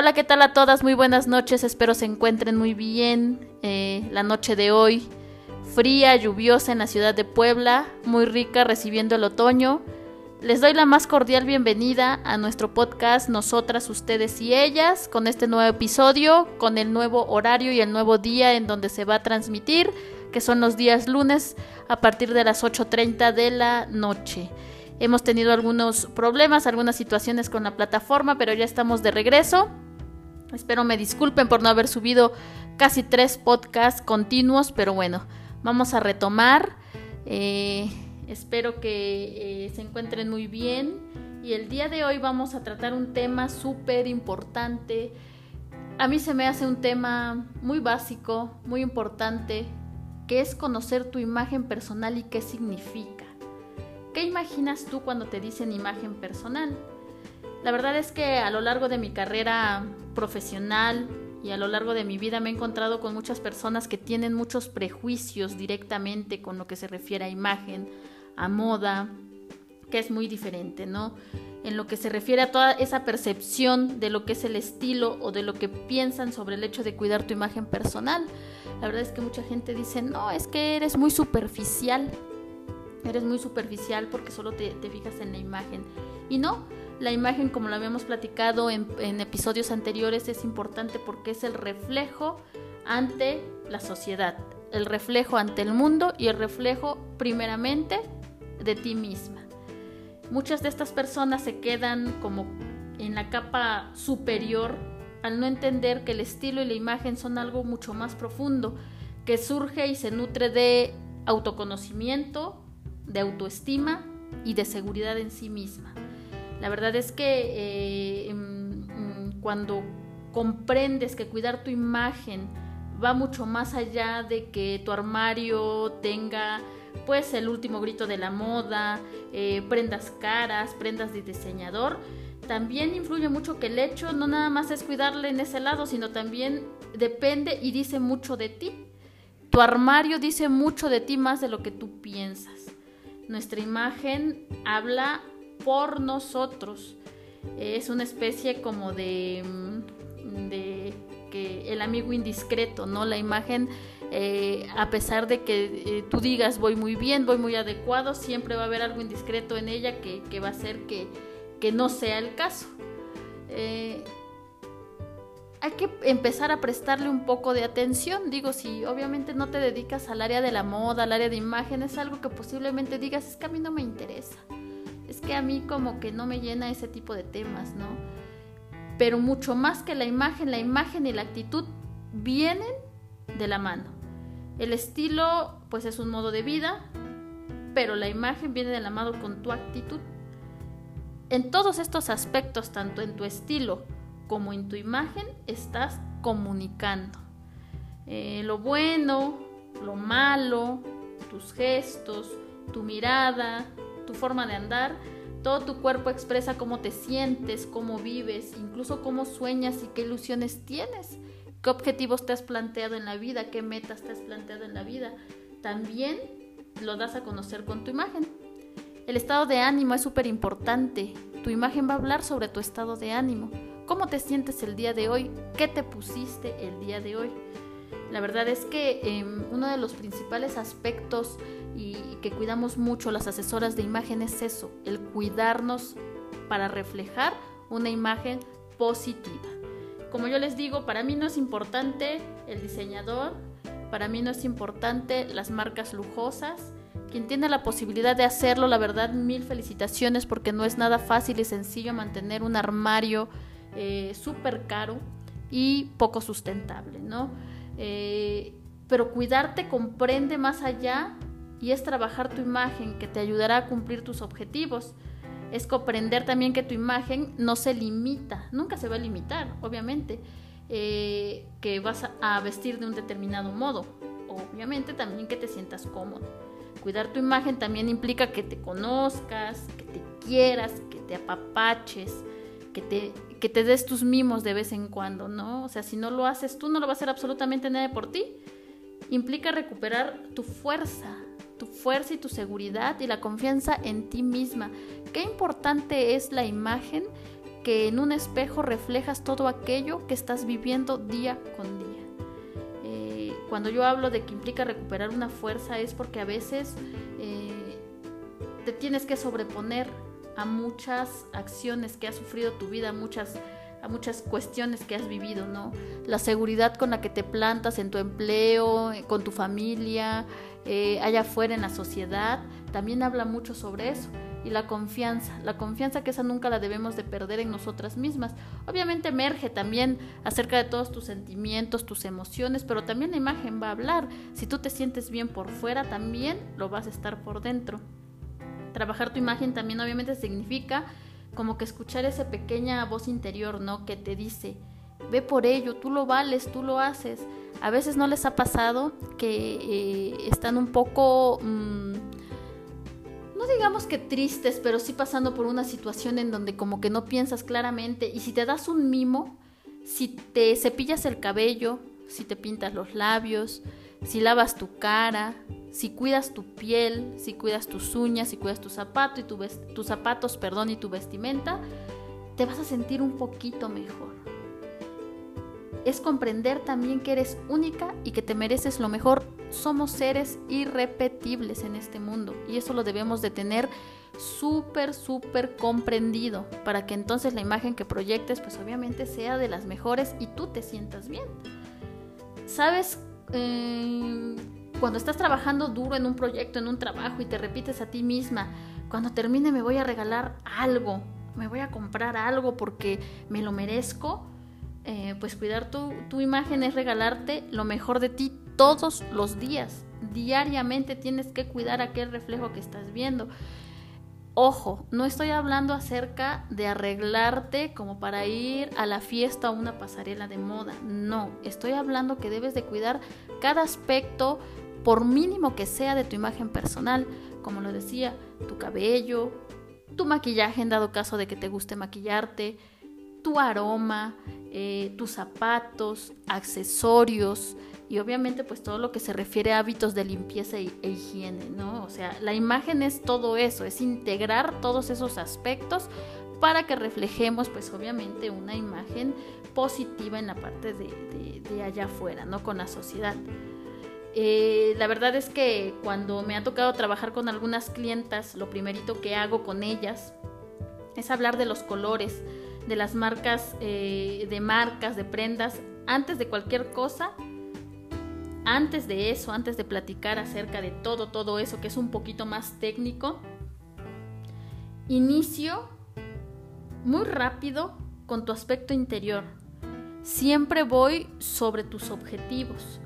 Hola, ¿qué tal a todas? Muy buenas noches, espero se encuentren muy bien. Eh, la noche de hoy, fría, lluviosa en la ciudad de Puebla, muy rica recibiendo el otoño. Les doy la más cordial bienvenida a nuestro podcast Nosotras, Ustedes y Ellas, con este nuevo episodio, con el nuevo horario y el nuevo día en donde se va a transmitir, que son los días lunes a partir de las 8.30 de la noche. Hemos tenido algunos problemas, algunas situaciones con la plataforma, pero ya estamos de regreso. Espero me disculpen por no haber subido casi tres podcasts continuos, pero bueno, vamos a retomar. Eh, espero que eh, se encuentren muy bien y el día de hoy vamos a tratar un tema súper importante. A mí se me hace un tema muy básico, muy importante, que es conocer tu imagen personal y qué significa. ¿Qué imaginas tú cuando te dicen imagen personal? La verdad es que a lo largo de mi carrera profesional y a lo largo de mi vida me he encontrado con muchas personas que tienen muchos prejuicios directamente con lo que se refiere a imagen, a moda, que es muy diferente, ¿no? En lo que se refiere a toda esa percepción de lo que es el estilo o de lo que piensan sobre el hecho de cuidar tu imagen personal. La verdad es que mucha gente dice, no, es que eres muy superficial, eres muy superficial porque solo te, te fijas en la imagen. Y no, la imagen, como lo habíamos platicado en, episodios anteriores, es importante porque es el reflejo ante la sociedad, el reflejo ante el mundo y el reflejo primeramente de ti misma. Muchas de estas personas se quedan como en la capa superior al no entender que el estilo y la imagen son algo mucho más profundo, que surge y se nutre de autoconocimiento, de autoestima y de seguridad en sí misma. La verdad es que eh, mm, mm, cuando comprendes que cuidar tu imagen va mucho más allá de que tu armario tenga pues el último grito de la moda, eh, prendas caras, prendas de diseñador, también influye mucho que el hecho no nada más es cuidarle en ese lado, sino también depende y dice mucho de ti. Tu armario dice mucho de ti más de lo que tú piensas. Nuestra imagen habla por nosotros. Es una especie como de, mm, de que el amigo indiscreto, ¿no? La imagen, eh, a pesar de que eh, tú digas voy muy bien, voy muy adecuado, siempre va a haber algo indiscreto en ella que, va a hacer que, que, no sea el caso. Eh, hay que empezar a prestarle un poco de atención. Digo, si obviamente no te dedicas al área de la moda, al área de imagen, es algo que posiblemente digas, es que a mí no me interesa es que a mí como que no me llena ese tipo de temas, ¿no? Pero mucho más que la imagen, la imagen y la actitud vienen de la mano. El estilo pues es un modo de vida, pero la imagen viene de la mano con tu actitud. En todos estos aspectos, tanto en tu estilo como en tu imagen, estás comunicando. Eh, lo bueno, lo malo, tus gestos, tu mirada, tu forma de andar, todo tu cuerpo expresa cómo te sientes, cómo vives, incluso cómo sueñas y qué ilusiones tienes, qué objetivos te has planteado en la vida, qué metas te has planteado en la vida. También lo das a conocer con tu imagen. El estado de ánimo es súper importante. Tu imagen va a hablar sobre tu estado de ánimo. ¿Cómo te sientes el día de hoy? ¿Qué te pusiste el día de hoy? La verdad es que em, uno de los principales aspectos y que cuidamos mucho las asesoras de imagen es eso, el cuidarnos para reflejar una imagen positiva. Como yo les digo, para mí no es importante el diseñador, para mí no es importante las marcas lujosas. Quien tiene la posibilidad de hacerlo, la verdad, mil felicitaciones porque no es nada fácil y sencillo mantener un armario eh, súper caro y poco sustentable, ¿no? Eh, pero cuidarte comprende más allá y es trabajar tu imagen que te ayudará a cumplir tus objetivos. Es comprender también que tu imagen no se limita, nunca se va a limitar, obviamente, eh, que vas a vestir de un determinado modo. Obviamente también que te sientas cómodo. Cuidar tu imagen también implica que te conozcas, que te quieras, que te apapaches, que te, que te des tus mimos de vez en cuando, ¿no? O sea, si no lo haces tú, no lo va a hacer absolutamente nadie por ti. Implica recuperar tu fuerza, tu fuerza y tu seguridad y la confianza en ti misma. Qué importante es la imagen que en un espejo reflejas todo aquello que estás viviendo día con día. Eh, cuando yo hablo de que implica recuperar una fuerza es porque a veces eh, te tienes que sobreponer a muchas acciones que ha sufrido tu vida, muchas a muchas cuestiones que has vivido, ¿no? La seguridad con la que te plantas en tu empleo, eh, con tu familia, eh, allá afuera en la sociedad, también habla mucho sobre eso. Y la confianza, la confianza que esa nunca la debemos de perder en nosotras mismas. Obviamente emerge también acerca de todos tus sentimientos, tus emociones, pero también la imagen va a hablar. Si tú te sientes bien por fuera, también lo vas a estar por dentro. Trabajar tu imagen también obviamente significa como que escuchar esa pequeña voz interior, ¿no? Que te dice, ve por ello, tú lo vales, tú lo haces. A veces no les ha pasado que eh, están un poco, mm, no digamos que tristes, pero sí pasando por una situación en donde como que no piensas claramente y si te das un mimo, si te cepillas el cabello, si te pintas los labios, si lavas tu cara, si cuidas tu piel, si cuidas tus uñas, si cuidas tu zapato y tu tus zapatos, perdón, y tu vestimenta, te vas a sentir un poquito mejor. Es comprender también que eres única y que te mereces lo mejor. Somos seres irrepetibles en este mundo y eso lo debemos de tener súper, súper comprendido para que entonces la imagen que proyectes pues obviamente sea de las mejores y tú te sientas bien. ¿Sabes? Eh, cuando estás trabajando duro en un proyecto, en un trabajo y te repites a ti misma, cuando termine me voy a regalar algo, me voy a comprar algo porque me lo merezco, eh, pues cuidar tu, tu imagen es regalarte lo mejor de ti todos los días. Diariamente tienes que cuidar aquel reflejo que estás viendo. Ojo, no estoy hablando acerca de arreglarte como para ir a la fiesta o una pasarela de moda. No, estoy hablando que debes de cuidar cada aspecto, por mínimo que sea, de tu imagen personal. Como lo decía, tu cabello, tu maquillaje en dado caso de que te guste maquillarte, tu aroma, eh, tus zapatos, accesorios, y obviamente pues todo lo que se refiere a hábitos de limpieza e, higiene, ¿no? O sea, la imagen es todo eso, es integrar todos esos aspectos para que reflejemos pues obviamente una imagen positiva en la parte de, allá afuera, ¿no? Con la sociedad. Eh, la verdad es que cuando me ha tocado trabajar con algunas clientas, lo primerito que hago con ellas es hablar de los colores, de las marcas, eh, de marcas, de prendas, antes de cualquier cosa antes de eso, antes de platicar acerca de todo, todo eso que es un poquito más técnico, inicio muy rápido con tu aspecto interior. Siempre voy sobre tus objetivos,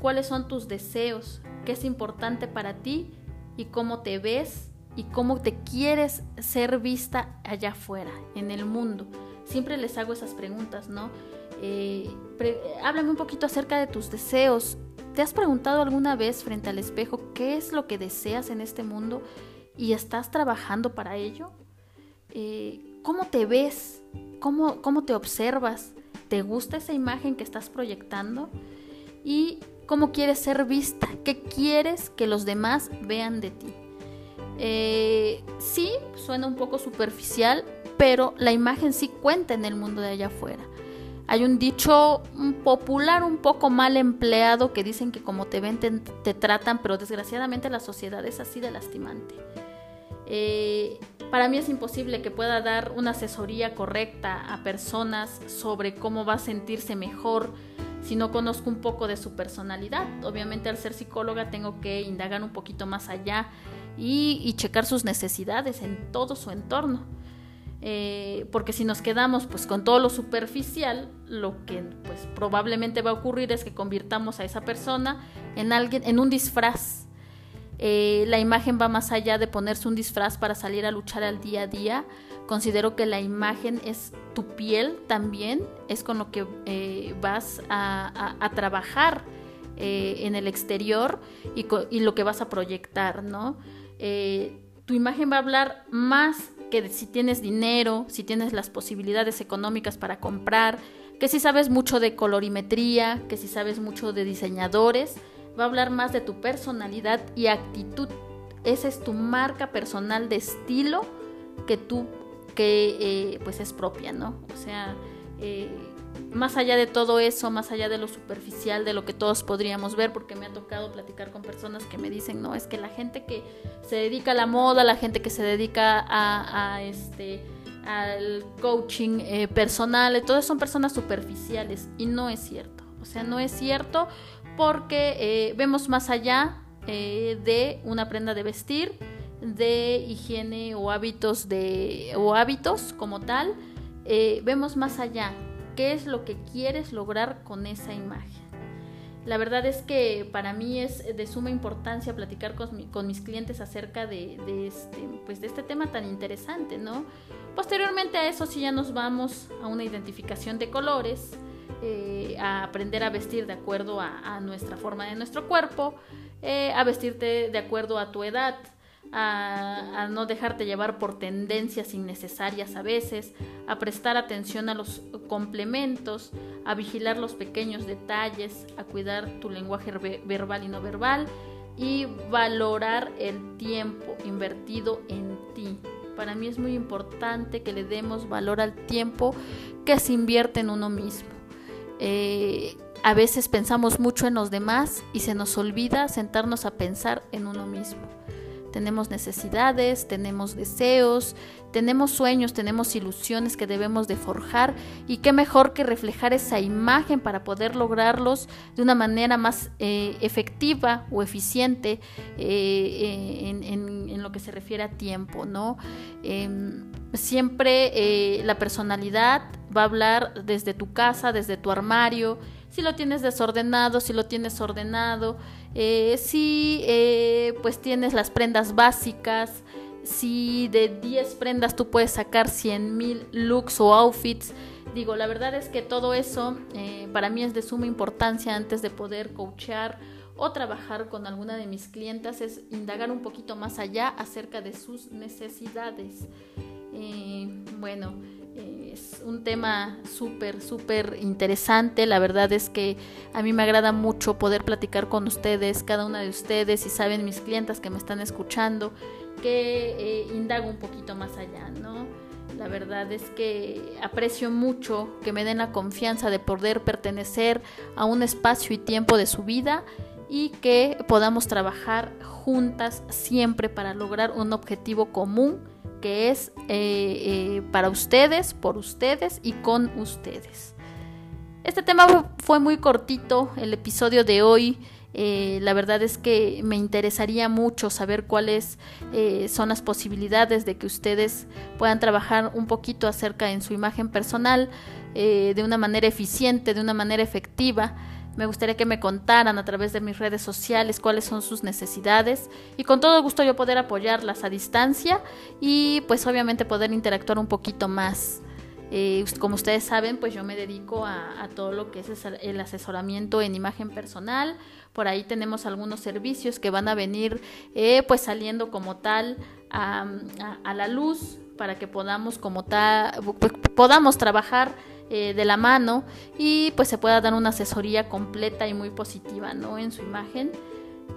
cuáles son tus deseos, qué es importante para ti y cómo te ves y cómo te quieres ser vista allá afuera, en el mundo. Siempre les hago esas preguntas, ¿no? Eh, háblame un poquito acerca de tus deseos, ¿Te has preguntado alguna vez frente al espejo qué es lo que deseas en este mundo y estás trabajando para ello? Eh, ¿Cómo te ves? ¿Cómo, ¿Cómo te observas? ¿Te gusta esa imagen que estás proyectando? ¿Y cómo quieres ser vista? ¿Qué quieres que los demás vean de ti? Eh, sí, suena un poco superficial, pero la imagen sí cuenta en el mundo de allá afuera. Hay un dicho popular un poco mal empleado que dicen que como te ven te, tratan, pero desgraciadamente la sociedad es así de lastimante. Eh, para mí es imposible que pueda dar una asesoría correcta a personas sobre cómo va a sentirse mejor si no conozco un poco de su personalidad. Obviamente al ser psicóloga tengo que indagar un poquito más allá y checar sus necesidades en todo su entorno. Eh, porque si nos quedamos pues con todo lo superficial, lo que pues probablemente va a ocurrir es que convirtamos a esa persona en alguien, en un disfraz. Eh, la imagen va más allá de ponerse un disfraz para salir a luchar al día a día. Considero que la imagen es tu piel también, es con lo que eh, vas a, trabajar en el exterior y, y, lo que vas a proyectar, ¿no? tu imagen va a hablar más que si tienes dinero, si tienes las posibilidades económicas para comprar, que si sabes mucho de colorimetría, que si sabes mucho de diseñadores, va a hablar más de tu personalidad y actitud. Esa es tu marca personal de estilo que tú, que eh, pues es propia, ¿no? O sea, eh, más allá de todo eso, más allá de lo superficial, de lo que todos podríamos ver, porque me ha tocado platicar con personas que me dicen, no, es que la gente que se dedica a la moda, la gente que se dedica a, este al coaching eh, personal, todas son personas superficiales y no es cierto. O sea, no es cierto porque eh, vemos más allá eh, de una prenda de vestir, de higiene o hábitos de o hábitos como tal, vemos más allá qué es lo que quieres lograr con esa imagen. La verdad es que para mí es de suma importancia platicar con, mis clientes acerca de, este, pues de este tema tan interesante, ¿no? Posteriormente a eso sí ya nos vamos a una identificación de colores, eh, a aprender a vestir de acuerdo a, nuestra forma de nuestro cuerpo, eh, a vestirte de acuerdo a tu edad, a, no dejarte llevar por tendencias innecesarias a veces, a prestar atención a los complementos, a vigilar los pequeños detalles, a cuidar tu lenguaje verbal y no verbal y valorar el tiempo invertido en ti. Para mí es muy importante que le demos valor al tiempo que se invierte en uno mismo. Eh, a veces pensamos mucho en los demás y se nos olvida sentarnos a pensar en uno mismo. Tenemos necesidades, tenemos deseos, tenemos sueños, tenemos ilusiones que debemos de forjar y qué mejor que reflejar esa imagen para poder lograrlos de una manera más eh, efectiva o eficiente eh, en, lo que se refiere a tiempo, ¿no? Em, siempre eh, la personalidad va a hablar desde tu casa, desde tu armario, si lo tienes desordenado, si lo tienes ordenado, eh, si eh, pues tienes las prendas básicas, si de 10 prendas tú puedes sacar 100 mil looks o outfits. Digo, la verdad es que todo eso eh, para mí es de suma importancia antes de poder coachar o trabajar con alguna de mis clientas, es indagar un poquito más allá acerca de sus necesidades. bueno, es un tema súper, súper interesante. La verdad es que a mí me agrada mucho poder platicar con ustedes, cada una de ustedes, y saben mis clientas que me están escuchando, que eh, indago un poquito más allá, ¿no? La verdad es que aprecio mucho que me den la confianza de poder pertenecer a un espacio y tiempo de su vida y que podamos trabajar juntas siempre para lograr un objetivo común que es eh, eh, para ustedes, por ustedes y con ustedes. Este tema fue muy cortito, el episodio de hoy. Eh, la verdad es que me interesaría mucho saber cuáles son las posibilidades de que ustedes puedan trabajar un poquito acerca en su imagen personal de una manera eficiente, de una manera efectiva me gustaría que me contaran a través de mis redes sociales cuáles son sus necesidades y con todo gusto yo poder apoyarlas a distancia y pues obviamente poder interactuar un poquito más. Eh, como ustedes saben, pues yo me dedico a, todo lo que es el asesoramiento en imagen personal. Por ahí tenemos algunos servicios que van a venir eh, pues saliendo como tal a, a, la luz para que podamos como tal, podamos trabajar eh, de la mano y pues se pueda dar una asesoría completa y muy positiva ¿no? en su imagen.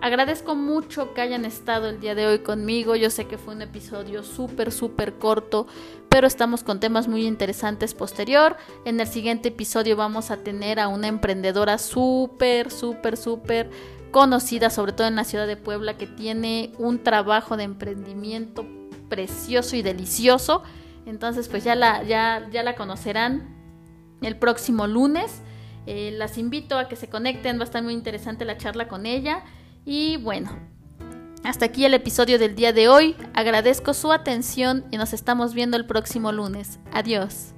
Agradezco mucho que hayan estado el día de hoy conmigo. Yo sé que fue un episodio súper, súper corto, pero estamos con temas muy interesantes posterior. En el siguiente episodio vamos a tener a una emprendedora súper, súper, súper conocida, sobre todo en la ciudad de Puebla, que tiene un trabajo de emprendimiento precioso y delicioso. Entonces, pues ya la, ya, ya la conocerán el próximo lunes. Eh, las invito a que se conecten, va a estar muy interesante la charla con ella. Y bueno, hasta aquí el episodio del día de hoy. Agradezco su atención y nos estamos viendo el próximo lunes. Adiós.